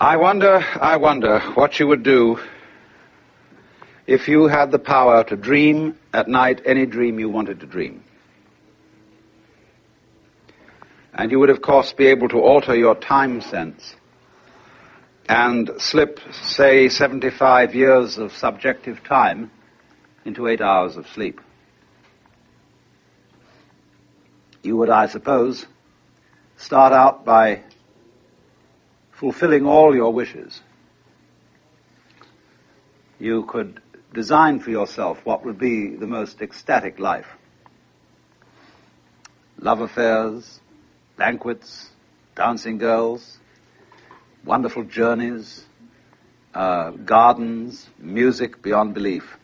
I wonder, I wonder what you would do if you had the power to dream at night any dream you wanted to dream. And you would, of course, be able to alter your time sense and slip, say, 75 years of subjective time into eight hours of sleep. You would, I suppose, start out by fulfilling all your wishes. You could design for yourself what would be the most ecstatic life. Love affairs, banquets, dancing girls, wonderful journeys, uh, gardens, music beyond belief.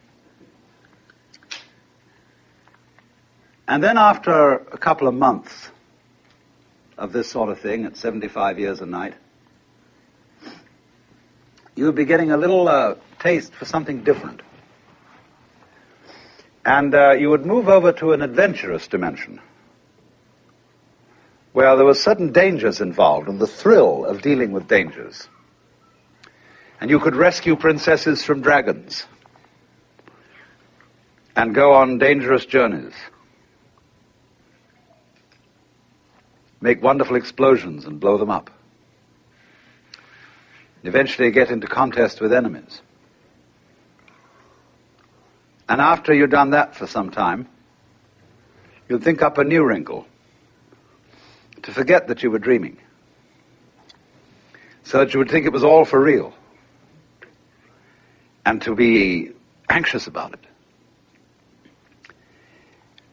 And then after a couple of months of this sort of thing at 75 years a night, you would be getting a little uh, taste for something different. And uh, you would move over to an adventurous dimension where there were certain dangers involved and the thrill of dealing with dangers. And you could rescue princesses from dragons and go on dangerous journeys. Make wonderful explosions and blow them up. Eventually you get into contest with enemies. And after you've done that for some time, you'd think up a new wrinkle to forget that you were dreaming, so that you would think it was all for real, and to be anxious about it.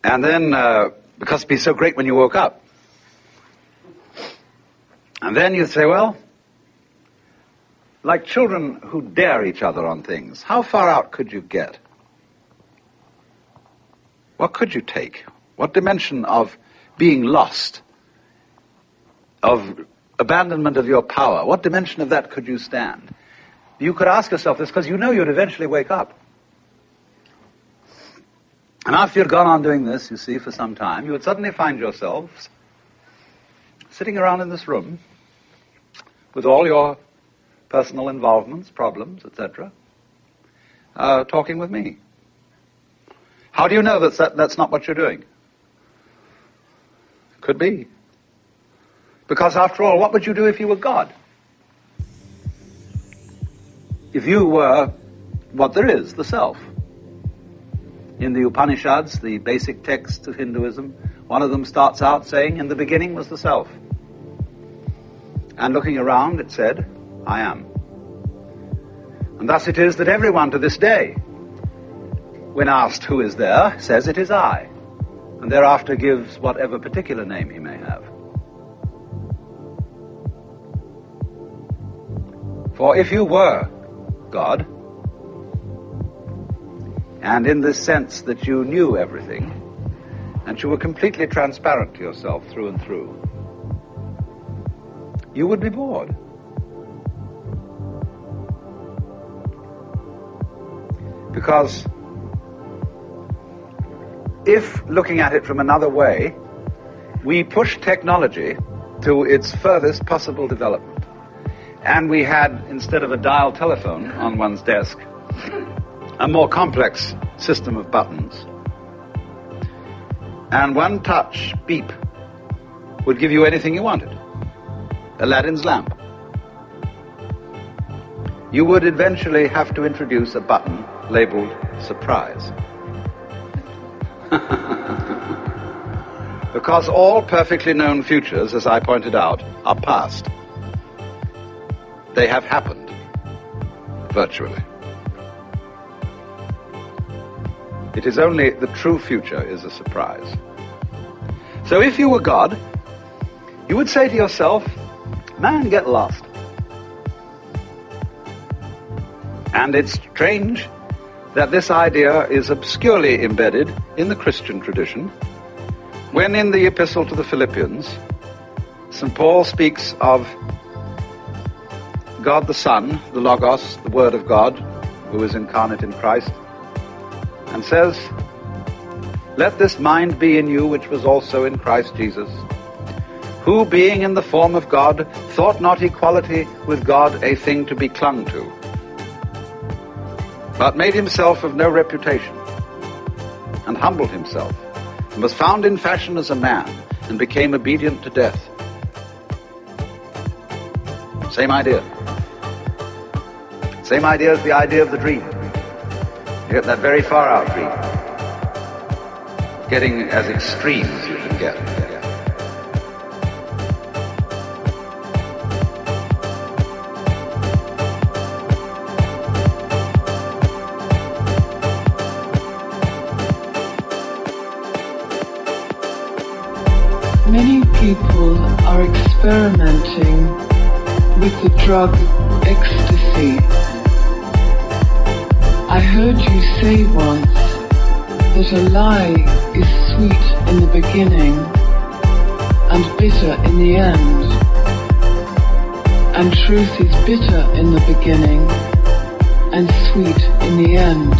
And then, uh, because it'd be so great when you woke up. And then you'd say, well, like children who dare each other on things, how far out could you get? What could you take? What dimension of being lost of abandonment of your power, what dimension of that could you stand? You could ask yourself this because you know you'd eventually wake up. And after you'd gone on doing this, you see, for some time, you would suddenly find yourselves sitting around in this room with all your personal involvements, problems, etc., uh, talking with me. How do you know that, that that's not what you're doing? Could be. Because after all, what would you do if you were God? If you were what there is, the self. In the Upanishads, the basic texts of Hinduism, one of them starts out saying, In the beginning was the self. And looking around, it said, I am. And thus it is that everyone to this day, when asked who is there, says it is I, and thereafter gives whatever particular name he may have. For if you were God, and in the sense that you knew everything, and you were completely transparent to yourself through and through, you would be bored. Because if, looking at it from another way, we push technology to its furthest possible development, and we had, instead of a dial telephone on one's desk, a more complex system of buttons. And one touch beep would give you anything you wanted. Aladdin's lamp. You would eventually have to introduce a button labeled surprise. because all perfectly known futures, as I pointed out, are past. They have happened, virtually. It is only the true future is a surprise. So if you were God, you would say to yourself, man, get lost. And it's strange that this idea is obscurely embedded in the Christian tradition, when in the Epistle to the Philippians, St. Paul speaks of God the Son, the Logos, the Word of God, who is incarnate in Christ, and says, Let this mind be in you which was also in Christ Jesus, who, being in the form of God, thought not equality with God a thing to be clung to, but made himself of no reputation, and humbled himself, and was found in fashion as a man, and became obedient to death. Same idea. Same idea as the idea of the dream. You get that very far out dream. Getting as extreme as you can get. Experimenting with the drug ecstasy. I heard you say once that a lie is sweet in the beginning and bitter in the end, and truth is bitter in the beginning and sweet in the end.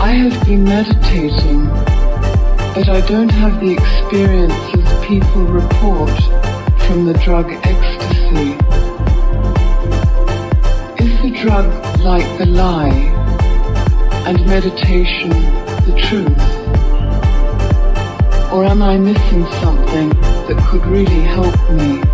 I have been meditating but I don't have the experiences people report from the drug ecstasy. Is the drug like the lie and meditation the truth? Or am I missing something that could really help me?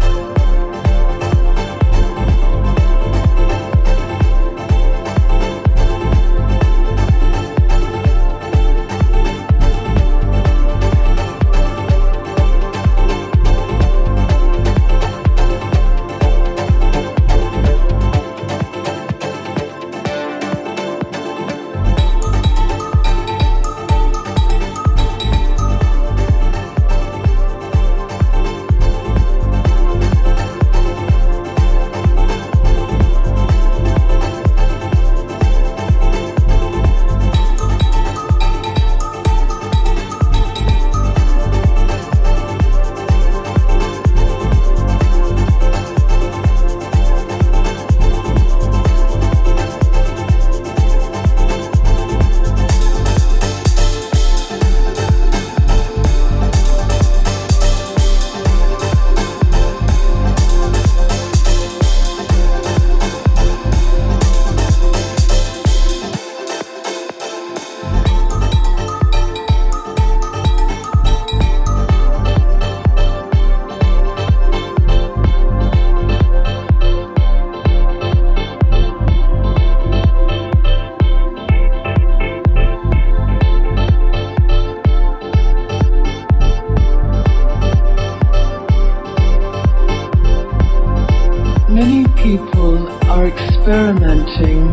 Experimenting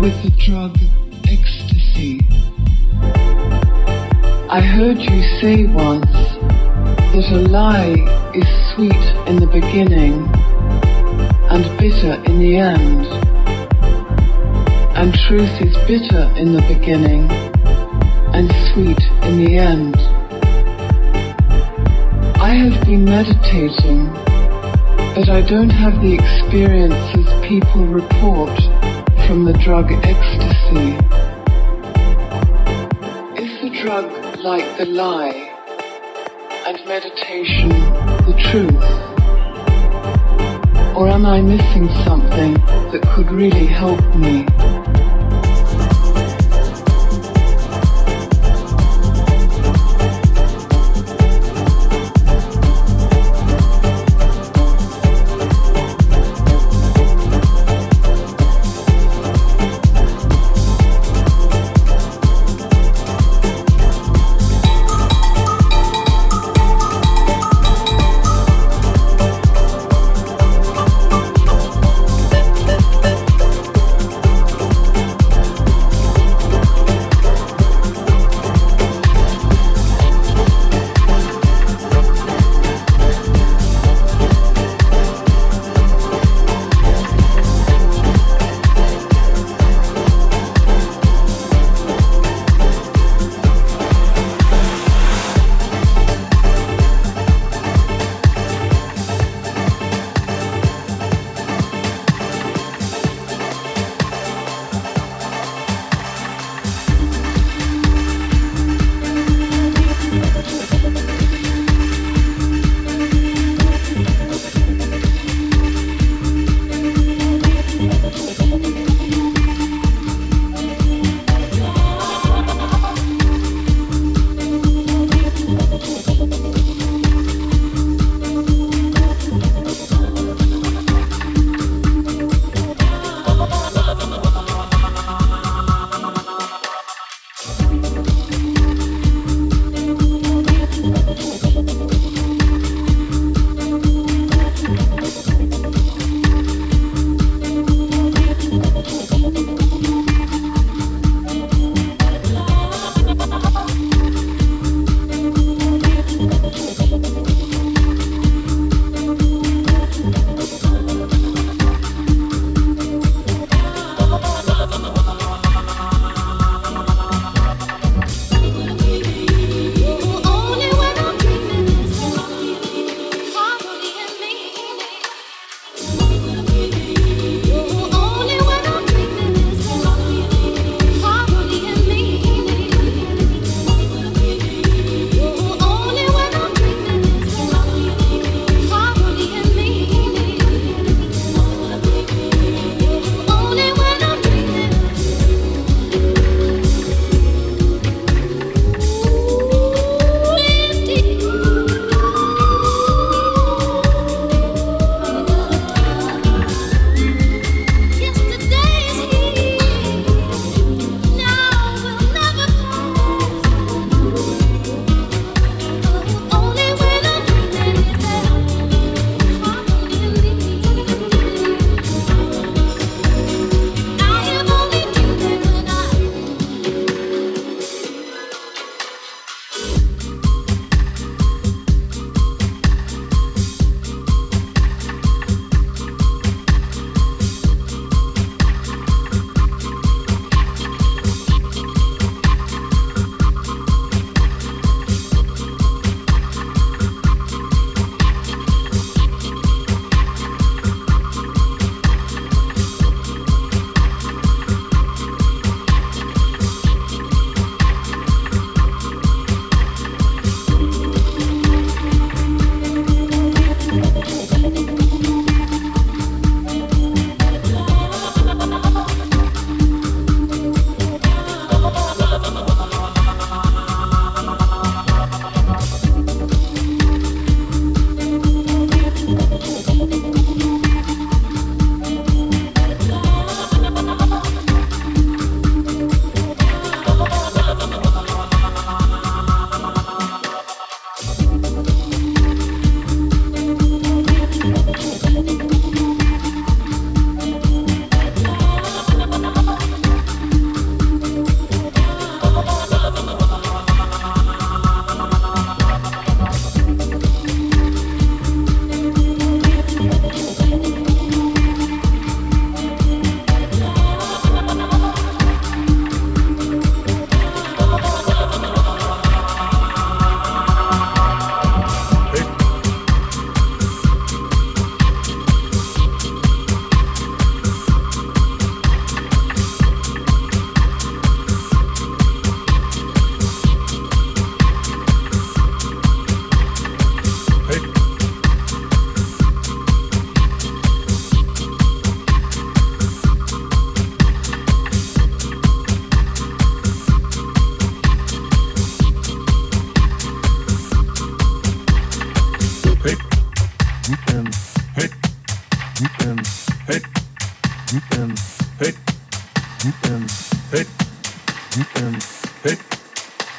with the drug ecstasy. I heard you say once that a lie is sweet in the beginning and bitter in the end, and truth is bitter in the beginning and sweet in the end. I have been meditating but I don't have the experiences people report from the drug ecstasy. Is the drug like the lie and meditation the truth? Or am I missing something that could really help me?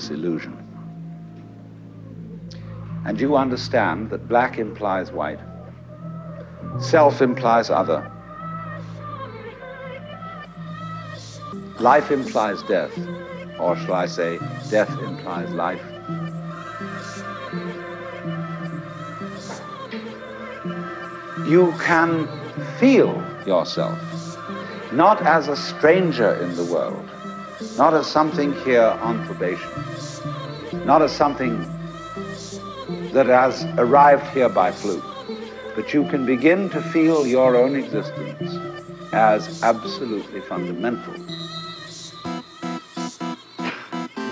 this illusion and you understand that black implies white, self implies other, life implies death, or shall I say, death implies life. You can feel yourself not as a stranger in the world, not as something here on probation, not as something that has arrived here by fluke, but you can begin to feel your own existence as absolutely fundamental.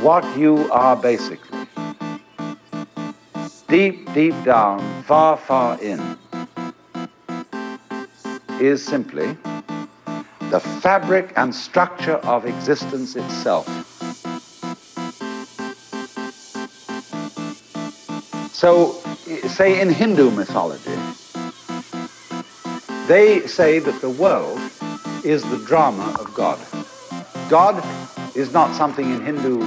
What you are basically, deep, deep down, far, far in, is simply the fabric and structure of existence itself. So, say in Hindu mythology, they say that the world is the drama of God. God is not something in Hindu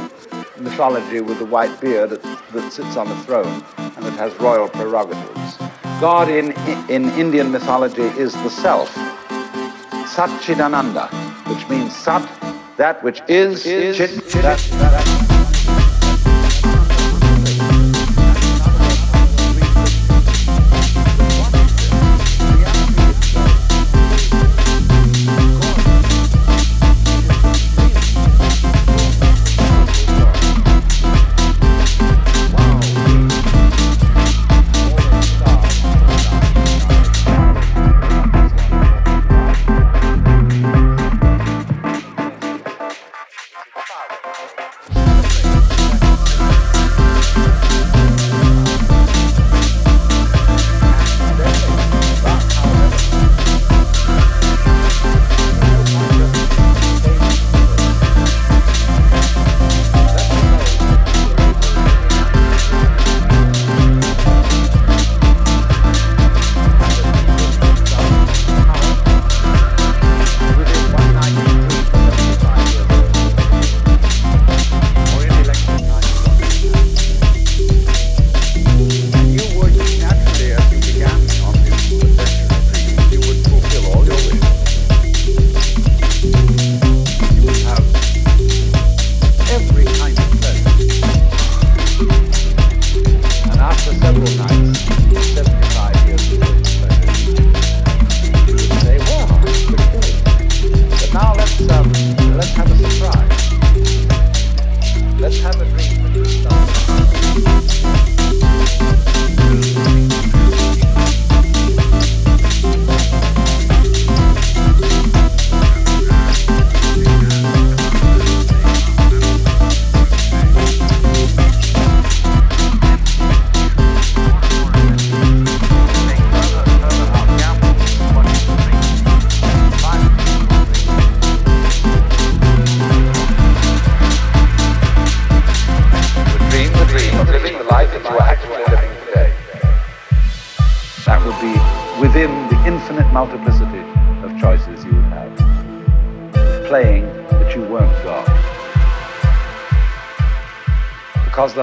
mythology with a white beard that, that sits on a throne and that has royal prerogatives. God in, in Indian mythology is the self, Satchidananda, which means Sat, that which is, is chit, chit, that,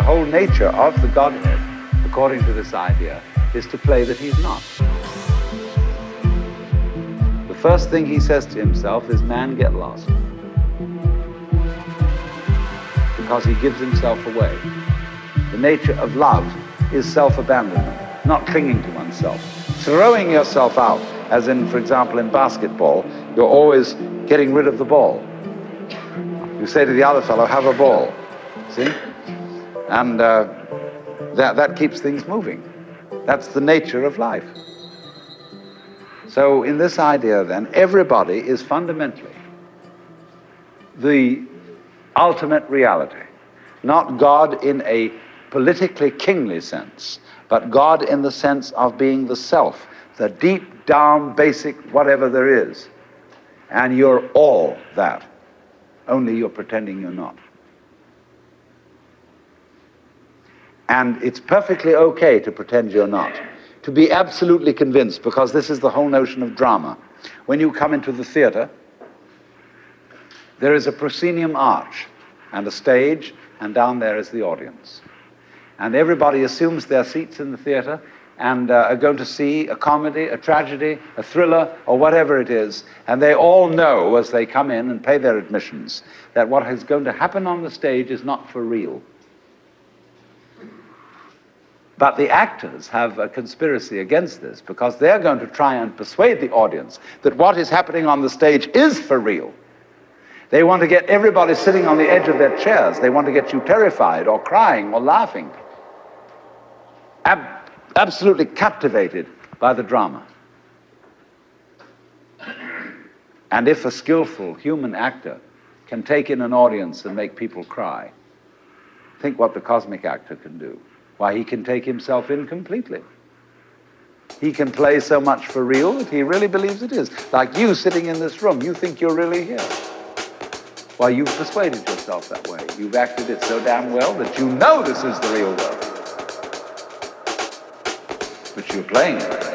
that, nature of the Godhead, according to this idea, is to play that he's not. The first thing he says to himself is, Man, get lost. Because he gives himself away. The nature of love is self abandonment, not clinging to oneself. Throwing yourself out, as in, for example, in basketball, you're always getting rid of the ball. You say to the other fellow, Have a ball. See? And uh, that, that keeps things moving. That's the nature of life. So, in this idea, then, everybody is fundamentally the ultimate reality. Not God in a politically kingly sense, but God in the sense of being the self, the deep down basic whatever there is. And you're all that, only you're pretending you're not. And it's perfectly okay to pretend you're not. To be absolutely convinced, because this is the whole notion of drama. When you come into the theater, there is a proscenium arch and a stage, and down there is the audience. And everybody assumes their seats in the theater and uh, are going to see a comedy, a tragedy, a thriller, or whatever it is. And they all know as they come in and pay their admissions that what is going to happen on the stage is not for real. But the actors have a conspiracy against this because they're going to try and persuade the audience that what is happening on the stage is for real. They want to get everybody sitting on the edge of their chairs. They want to get you terrified or crying or laughing. Ab- absolutely captivated by the drama. And if a skillful human actor can take in an audience and make people cry, think what the cosmic actor can do. Why, he can take himself in completely. He can play so much for real that he really believes it is. Like you sitting in this room, you think you're really here. Why, you've persuaded yourself that way. You've acted it so damn well that you know this is the real world. But you're playing it.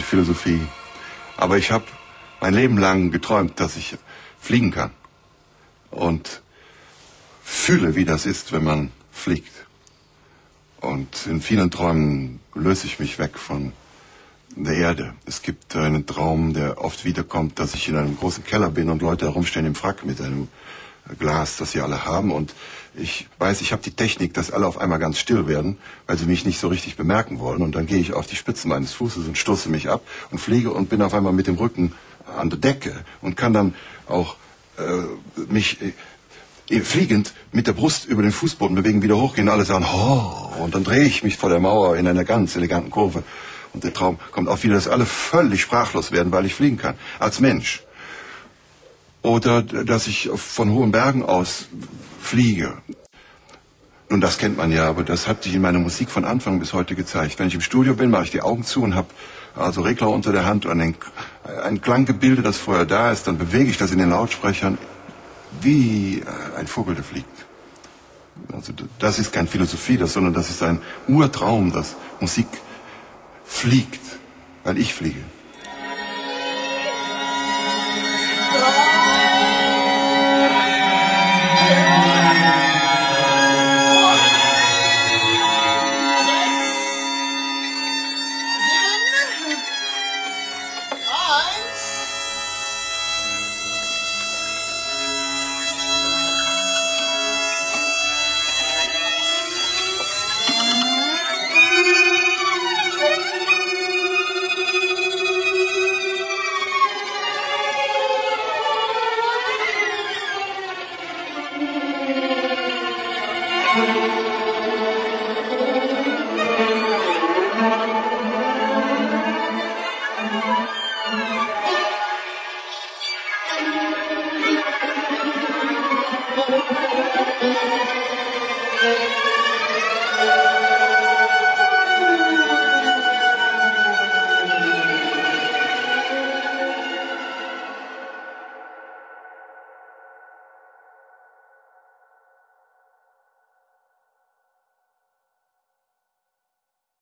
Philosophie. Aber ich habe mein Leben lang geträumt, dass ich fliegen kann. Und fühle, wie das ist, wenn man fliegt. Und in vielen Träumen löse ich mich weg von der Erde. Es gibt einen Traum, der oft wiederkommt, dass ich in einem großen Keller bin und Leute herumstehen im Frack mit einem Glas, das sie alle haben. Und ich weiß, ich habe die Technik, dass alle auf einmal ganz still werden, weil sie mich nicht so richtig bemerken wollen. Und dann gehe ich auf die Spitze meines Fußes und stoße mich ab und fliege und bin auf einmal mit dem Rücken an der Decke und kann dann auch äh, mich äh, fliegend mit der Brust über den Fußboden bewegen, wieder hochgehen. Alle sagen, oh, und dann drehe ich mich vor der Mauer in einer ganz eleganten Kurve. Und der Traum kommt auch wieder, dass alle völlig sprachlos werden, weil ich fliegen kann. Als Mensch. Oder dass ich von hohen Bergen aus fliege. Nun, das kennt man ja, aber das hat sich in meiner Musik von Anfang bis heute gezeigt. Wenn ich im Studio bin, mache ich die Augen zu und habe also Regler unter der Hand und ein, ein Klanggebilde, das vorher da ist, dann bewege ich das in den Lautsprechern wie ein Vogel, der fliegt. Also das ist keine Philosophie, das, sondern das ist ein Urtraum, dass Musik fliegt, weil ich fliege.